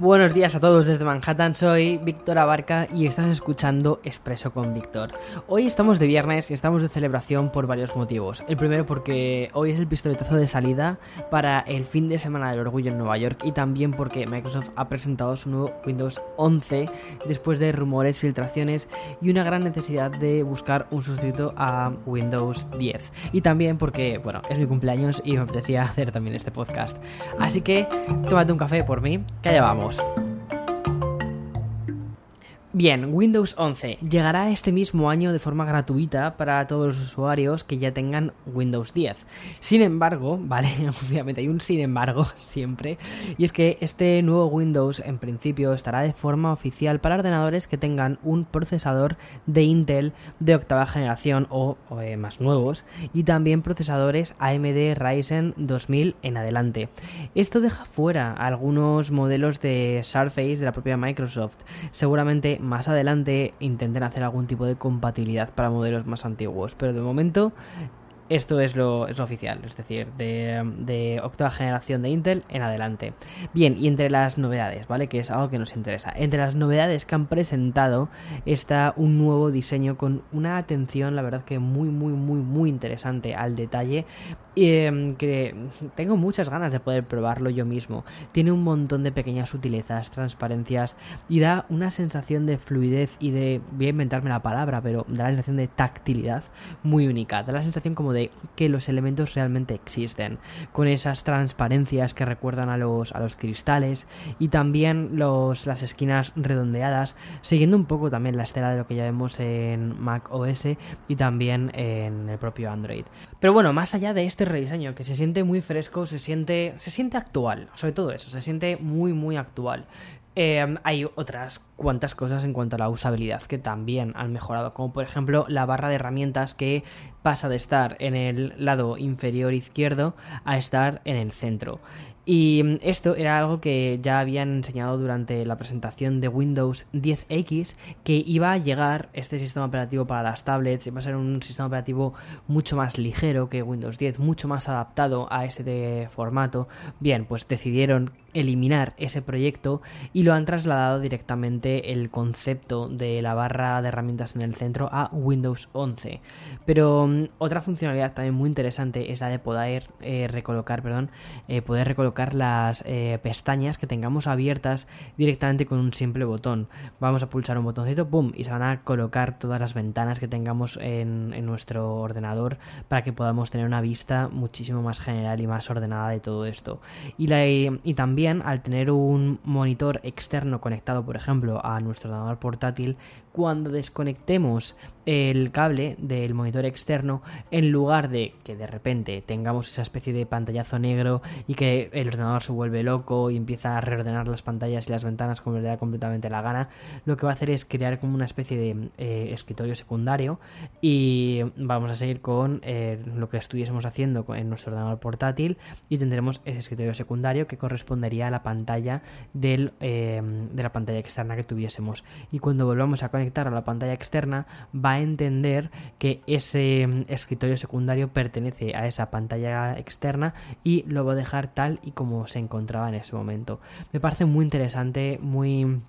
Buenos días a todos desde Manhattan, soy Víctor Abarca y estás escuchando Expreso con Víctor. Hoy estamos de viernes y estamos de celebración por varios motivos. El primero porque hoy es el pistoletazo de salida para el fin de semana del orgullo en Nueva York y también porque Microsoft ha presentado su nuevo Windows 11 después de rumores, filtraciones y una gran necesidad de buscar un sustituto a Windows 10. Y también porque, bueno, es mi cumpleaños y me apetecía hacer también este podcast. Así que tómate un café por mí, que allá vamos. house. Bien, Windows 11 llegará este mismo año de forma gratuita para todos los usuarios que ya tengan Windows 10. Sin embargo, vale, obviamente hay un sin embargo siempre, y es que este nuevo Windows en principio estará de forma oficial para ordenadores que tengan un procesador de Intel de octava generación o, eh, más nuevos, y también procesadores AMD Ryzen 2000 en adelante. Esto deja fuera algunos modelos de Surface de la propia Microsoft, seguramente más adelante intenten hacer algún tipo de compatibilidad para modelos más antiguos, pero de momento esto es lo, es oficial, es decir, de, octava generación de Intel en adelante. Bien, y entre las novedades, ¿vale? Que es algo que nos interesa. Entre las novedades que han presentado está un nuevo diseño con una atención, la verdad que muy, muy, muy, muy interesante al detalle. Eh, que tengo muchas ganas de poder probarlo yo mismo. Tiene un montón de pequeñas sutilezas, transparencias y da una sensación de fluidez y de, voy a inventarme la palabra, pero da la sensación de tactilidad muy única. Da la sensación como de que los elementos realmente existen, con esas transparencias que recuerdan a los, a los cristales y también los, las esquinas redondeadas, siguiendo un poco también la estela de lo que ya vemos en Mac OS y también en el propio Android. Pero bueno, más allá de este rediseño que se siente muy fresco, se siente, se siente actual, sobre todo eso, se siente muy muy actual. Em, hay otras cuantas cosas en cuanto a la usabilidad que también han mejorado, como por ejemplo la barra de herramientas que pasa de estar en el lado inferior izquierdo a estar en el centro. Y mm, esto era algo que ya habían enseñado durante la presentación de Windows 10X, que iba a llegar este sistema operativo para las tablets, iba a ser un sistema operativo mucho más ligero que Windows 10, mucho más adaptado a este formato. Bien, pues decidieron eliminar ese proyecto y lo han trasladado directamente el concepto de la barra de herramientas en el centro a Windows 11. Pero mm, otra funcionalidad también muy interesante es la de poder eh, recolocar, perdón, eh, poder recolocar las eh, pestañas que tengamos abiertas directamente con un simple botón. Vamos a pulsar un botoncito, ¡pum! y se van a colocar todas las ventanas que tengamos en, nuestro ordenador para que podamos tener una vista muchísimo más general y más ordenada de todo esto. Y, la, y también al tener un monitor externo conectado, por ejemplo, a nuestro ordenador portátil, cuando desconectemos el cable del monitor externo, en lugar de que de repente tengamos esa especie de pantallazo negro y que el ordenador se vuelve loco y empieza a reordenar las pantallas y las ventanas como le da completamente la gana, lo que va a hacer es crear como una especie de eh, escritorio secundario y vamos a seguir con eh, lo que estuviésemos haciendo en nuestro ordenador portátil y tendremos ese escritorio secundario que correspondería a la pantalla del, eh, de la pantalla externa que tuviésemos. Y cuando volvamos a conectar a la pantalla externa va a entender que ese mm, escritorio secundario pertenece a esa pantalla externa y lo va a dejar tal y como se encontraba en ese momento. Me parece muy interesante, muy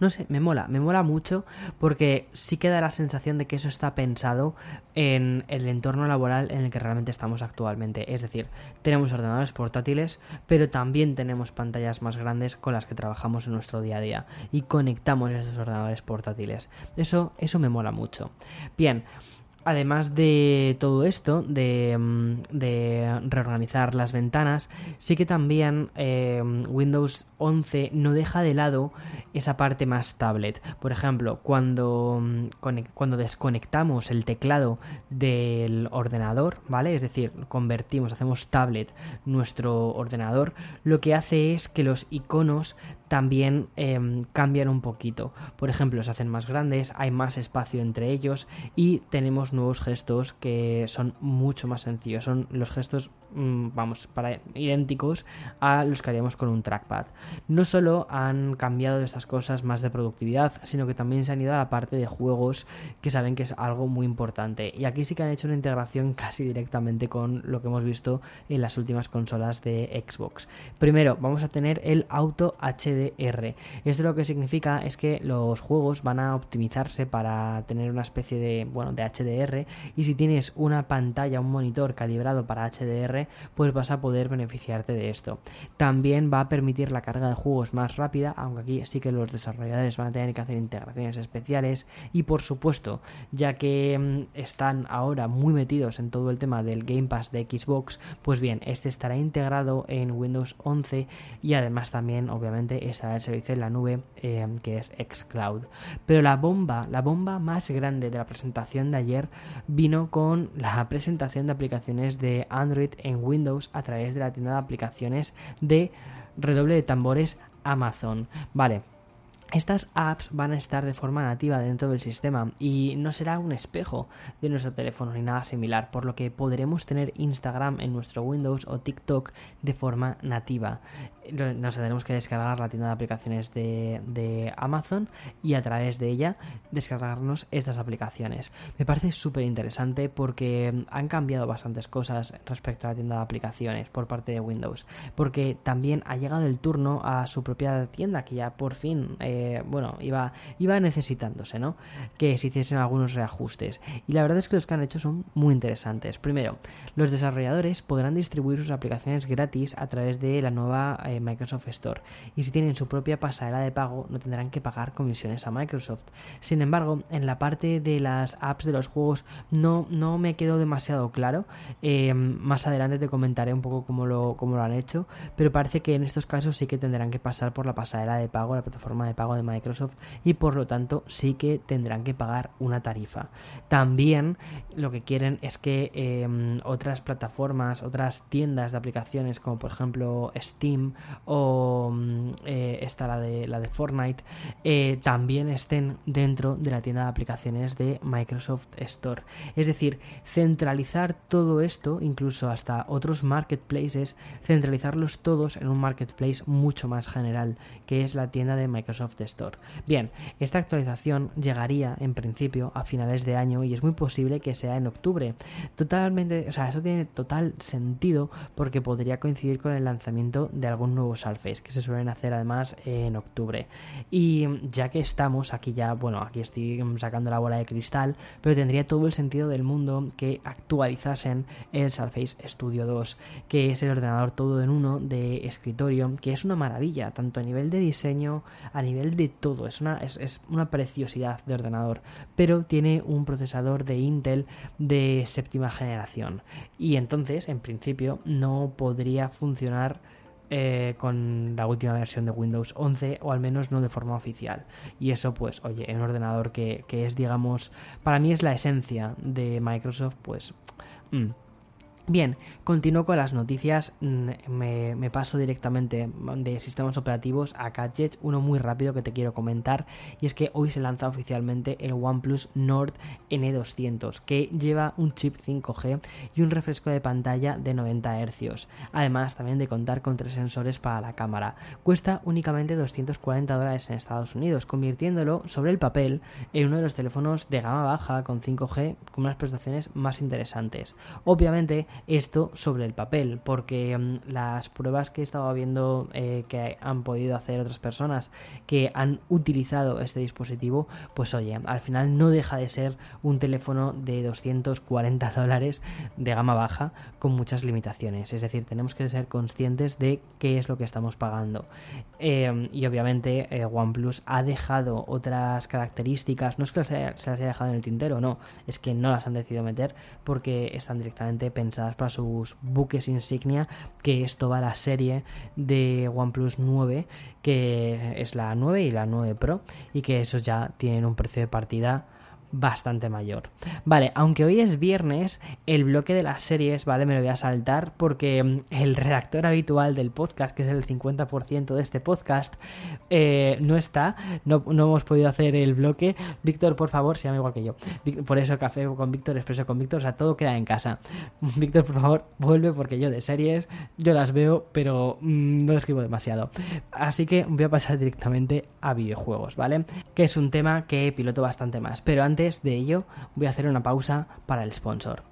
no sé, me mola, me mola mucho porque sí que da la sensación de que eso está pensado en el entorno laboral en el que realmente estamos actualmente. Es decir, tenemos ordenadores portátiles, pero también tenemos pantallas más grandes con las que trabajamos en nuestro día a día y conectamos esos ordenadores portátiles. Eso, eso me mola mucho. Bien. Además de todo esto, de, mm, reorganizar las ventanas, sí que también eh, Windows 11 no deja de lado esa parte más tablet. Por ejemplo, cuando, mm, cuando desconectamos el teclado del ordenador, ¿vale? Es decir, convertimos, hacemos tablet nuestro ordenador, lo que hace es que los iconos también em, cambian un poquito. Por ejemplo, se hacen más grandes, hay más espacio entre ellos y tenemos nuevos gestos que son mucho más sencillos. Son los gestos, vamos, para idénticos a los que haríamos con un trackpad. No solo han cambiado estas cosas más de productividad, sino que también se han ido a la parte de juegos que saben que es algo muy importante. Y aquí sí que han hecho una integración casi directamente con lo que hemos visto en las últimas consolas de Xbox. Primero, vamos a tener el Auto HD esto lo que significa es que los juegos van a optimizarse para tener una especie de, bueno, de HDR y si tienes una pantalla, un monitor calibrado para HDR, pues vas a poder beneficiarte de esto. También va a permitir la carga de juegos más rápida, aunque aquí sí que los desarrolladores van a tener que hacer integraciones especiales y por supuesto, ya que mm, están ahora muy metidos en todo el tema del Game Pass de Xbox, pues bien, este estará integrado en Windows 11 y además también obviamente estará el servicio en la nube eh, que es xCloud. Pero la bomba, la bomba más grande de la presentación de ayer vino con la presentación de aplicaciones de Android en Windows a través de la tienda de aplicaciones de redoble de tambores Amazon. Vale, estas apps van a estar de forma nativa dentro del sistema y no será un espejo de nuestro teléfono ni nada similar, por lo que podremos tener Instagram en nuestro Windows o TikTok de forma nativa. Nos tendremos que descargar la tienda de aplicaciones de, Amazon y a través de ella descargarnos estas aplicaciones. Me parece súper interesante porque han cambiado bastantes cosas respecto a la tienda de aplicaciones por parte de Windows, porque también ha llegado el turno a su propia tienda que ya por fin... Eh, bueno, iba, iba necesitándose, ¿no? Que se hiciesen algunos reajustes. Y la verdad es que los que han hecho son muy interesantes. Primero, los desarrolladores podrán distribuir sus aplicaciones gratis a través de la nueva eh, Microsoft Store. Y si tienen su propia pasarela de pago, no tendrán que pagar comisiones a Microsoft. Sin embargo, en la parte de las apps de los juegos no, no me quedó demasiado claro. Eh, más adelante te comentaré un poco cómo lo, cómo lo han hecho. Pero parece que en estos casos sí que tendrán que pasar por la pasarela de pago, la plataforma de pago de Microsoft y por lo tanto sí que tendrán que pagar una tarifa. También lo que quieren es que em, otras plataformas, otras tiendas de aplicaciones como por ejemplo Steam o mm, eh, esta la de, la de Fortnite eh, también estén dentro de la tienda de aplicaciones de Microsoft Store. Es decir, centralizar todo esto, incluso hasta otros marketplaces, centralizarlos todos en un marketplace mucho más general, que es la tienda de Microsoft Store. Bien, esta actualización llegaría en principio a finales de año y es muy posible que sea en octubre. Totalmente, o sea, eso tiene total sentido porque podría coincidir con el lanzamiento de algún nuevo Surface que se suelen hacer además en octubre. Y ya que estamos aquí ya, bueno, aquí estoy sacando la bola de cristal, pero tendría todo el sentido del mundo que actualizasen el Surface Studio 2, que es el ordenador todo en uno de escritorio, que es una maravilla, tanto a nivel de diseño, a nivel de todo, es una, es, una preciosidad de ordenador, pero tiene un procesador de Intel de séptima generación y entonces, en principio, no podría funcionar eh, con la última versión de Windows 11 o al menos no de forma oficial. Y eso pues, oye, un ordenador que, es, digamos, para mí es la esencia de Microsoft, pues... Mm, Bien, continúo con las noticias, mm, me, paso directamente de sistemas operativos a gadgets, uno muy rápido que te quiero comentar y es que hoy se lanza oficialmente el OnePlus Nord N200 que lleva un chip 5G y un refresco de pantalla de 90 Hz, además también de contar con tres sensores para la cámara. Cuesta únicamente 240 dólares en Estados Unidos, convirtiéndolo sobre el papel en uno de los teléfonos de gama baja con 5G con unas prestaciones más interesantes. Obviamente esto sobre el papel, porque mm, las pruebas que he estado viendo eh, que han podido hacer otras personas que han utilizado este dispositivo, pues oye, al final no deja de ser un teléfono de 240 dólares de gama baja con muchas limitaciones. Es decir, tenemos que ser conscientes de qué es lo que estamos pagando. Em, y obviamente eh, OnePlus ha dejado otras características, no es que se las haya dejado en el tintero, no, es que no las han decidido meter porque están directamente pensadas para sus buques insignia, que es toda la serie de OnePlus 9, que es la 9 y la 9 Pro, y que esos ya tienen un precio de partida bastante mayor. Vale, aunque hoy es viernes, el bloque de las series, ¿vale? Me lo voy a saltar porque mm, el redactor habitual del podcast, que es el 50% de este podcast, eh, no está, no, hemos podido hacer el bloque. Víctor, por favor, se llama igual que yo. Por eso café con Víctor, expreso con Víctor, o sea, todo queda en casa. Víctor, por favor, vuelve porque yo de series, yo las veo, pero mm, no escribo demasiado. Así que voy a pasar directamente a videojuegos, ¿vale? Que es un tema que piloto bastante más. Pero antes de ello, voy a hacer una pausa para el sponsor.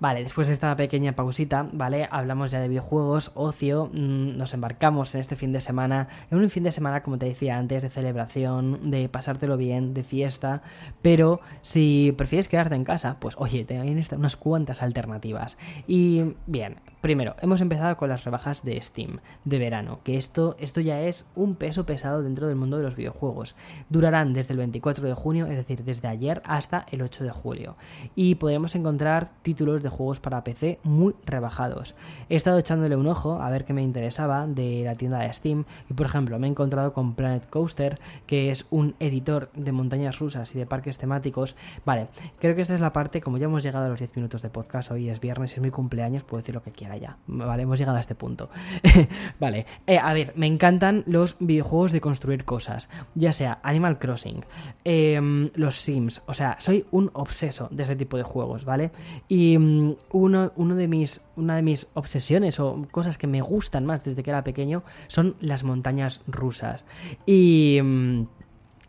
Vale, después de esta pequeña pausita, ¿vale? Hablamos ya de videojuegos, ocio, mm, nos embarcamos en este fin de semana, en un fin de semana, como te decía antes, de celebración, de pasártelo bien, de fiesta, pero si prefieres quedarte en casa, pues oye, te unas cuantas alternativas. Y bien, Primero, hemos empezado con las rebajas de Steam de verano, que esto, esto ya es un peso pesado dentro del mundo de los videojuegos. Durarán desde el 24 de junio, es decir, desde ayer hasta el 8 de julio. Y podremos encontrar títulos de juegos para PC muy rebajados. He estado echándole un ojo a ver qué me interesaba de la tienda de Steam y por ejemplo me he encontrado con Planet Coaster, que es un editor de montañas rusas y de parques temáticos. Vale, creo que esta es la parte, como ya hemos llegado a los 10 minutos de podcast, hoy es viernes, es mi cumpleaños, puedo decir lo que quiera ya. Vale, hemos llegado a este punto. vale, eh, a ver, me encantan los videojuegos de construir cosas, ya sea Animal Crossing, em, los Sims, o sea, soy un obseso de ese tipo de juegos, ¿vale? Y mm, uno, uno de mis, una de mis obsesiones o cosas que me gustan más desde que era pequeño son las montañas rusas. Y... Mm,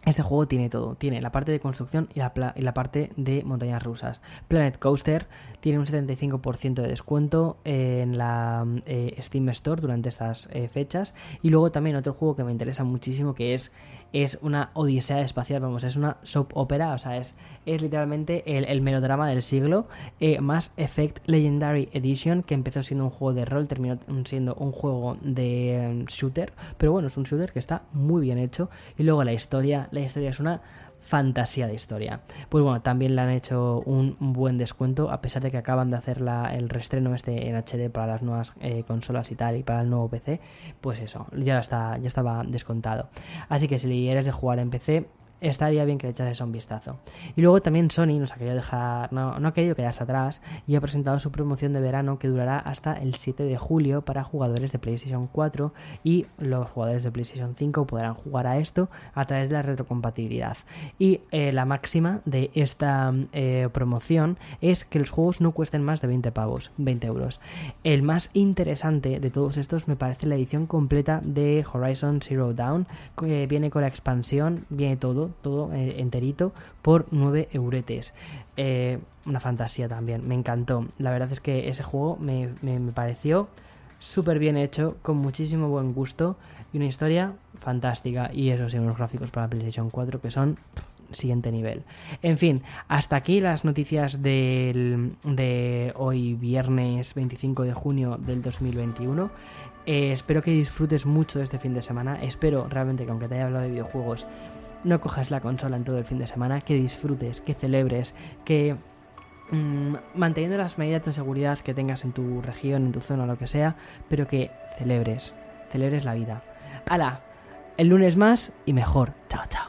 este juego tiene todo, tiene la parte de construcción y la, parte de montañas rusas. Planet Coaster tiene un 75% de descuento en la eh, Steam Store durante estas eh, fechas. Y luego también otro juego que me interesa muchísimo que es, es una odisea espacial, vamos, es una soap opera, o sea, es, es literalmente el, melodrama del siglo. Eh, más Effect Legendary Edition, que empezó siendo un juego de rol, terminó siendo un juego de shooter. Pero bueno, es un shooter que está muy bien hecho. Y luego la historia la historia es una fantasía de historia. Pues bueno, también le han hecho un buen descuento, a pesar de que acaban de hacer el restreno este en HD para las nuevas eh, consolas y tal, y para el nuevo PC, pues eso, ya, está, ya estaba descontado. Así que si eres de jugar en PC, estaría bien que le echases un vistazo. Y luego también Sony nos ha querido dejar, no, no ha querido quedarse atrás y ha presentado su promoción de verano que durará hasta el 7 de julio para jugadores de PlayStation 4 y los jugadores de PlayStation 5 podrán jugar a esto a través de la retrocompatibilidad. Y eh, la máxima de esta eh, promoción es que los juegos no cuesten más de 20 pavos, 20 euros. El más interesante de todos estos me parece la edición completa de Horizon Zero Dawn, que viene con la expansión, viene todo, todo, eh, enterito, por 9 euretes. Eh, una fantasía también, me encantó. La verdad es que ese juego me, pareció súper bien hecho, con muchísimo buen gusto y una historia fantástica. Y eso sí, unos gráficos para PlayStation 4 que son siguiente nivel. En fin, hasta aquí las noticias del, de hoy viernes 25 de junio del 2021. Eh, espero que disfrutes mucho este fin de semana. Espero realmente que aunque te haya hablado de videojuegos, no cojas la consola en todo el fin de semana, que disfrutes, que celebres, que mm, manteniendo las medidas de seguridad que tengas en tu región, en tu zona, lo que sea, pero que celebres, celebres la vida. ¡Hala! El lunes más y mejor. Chao, chao.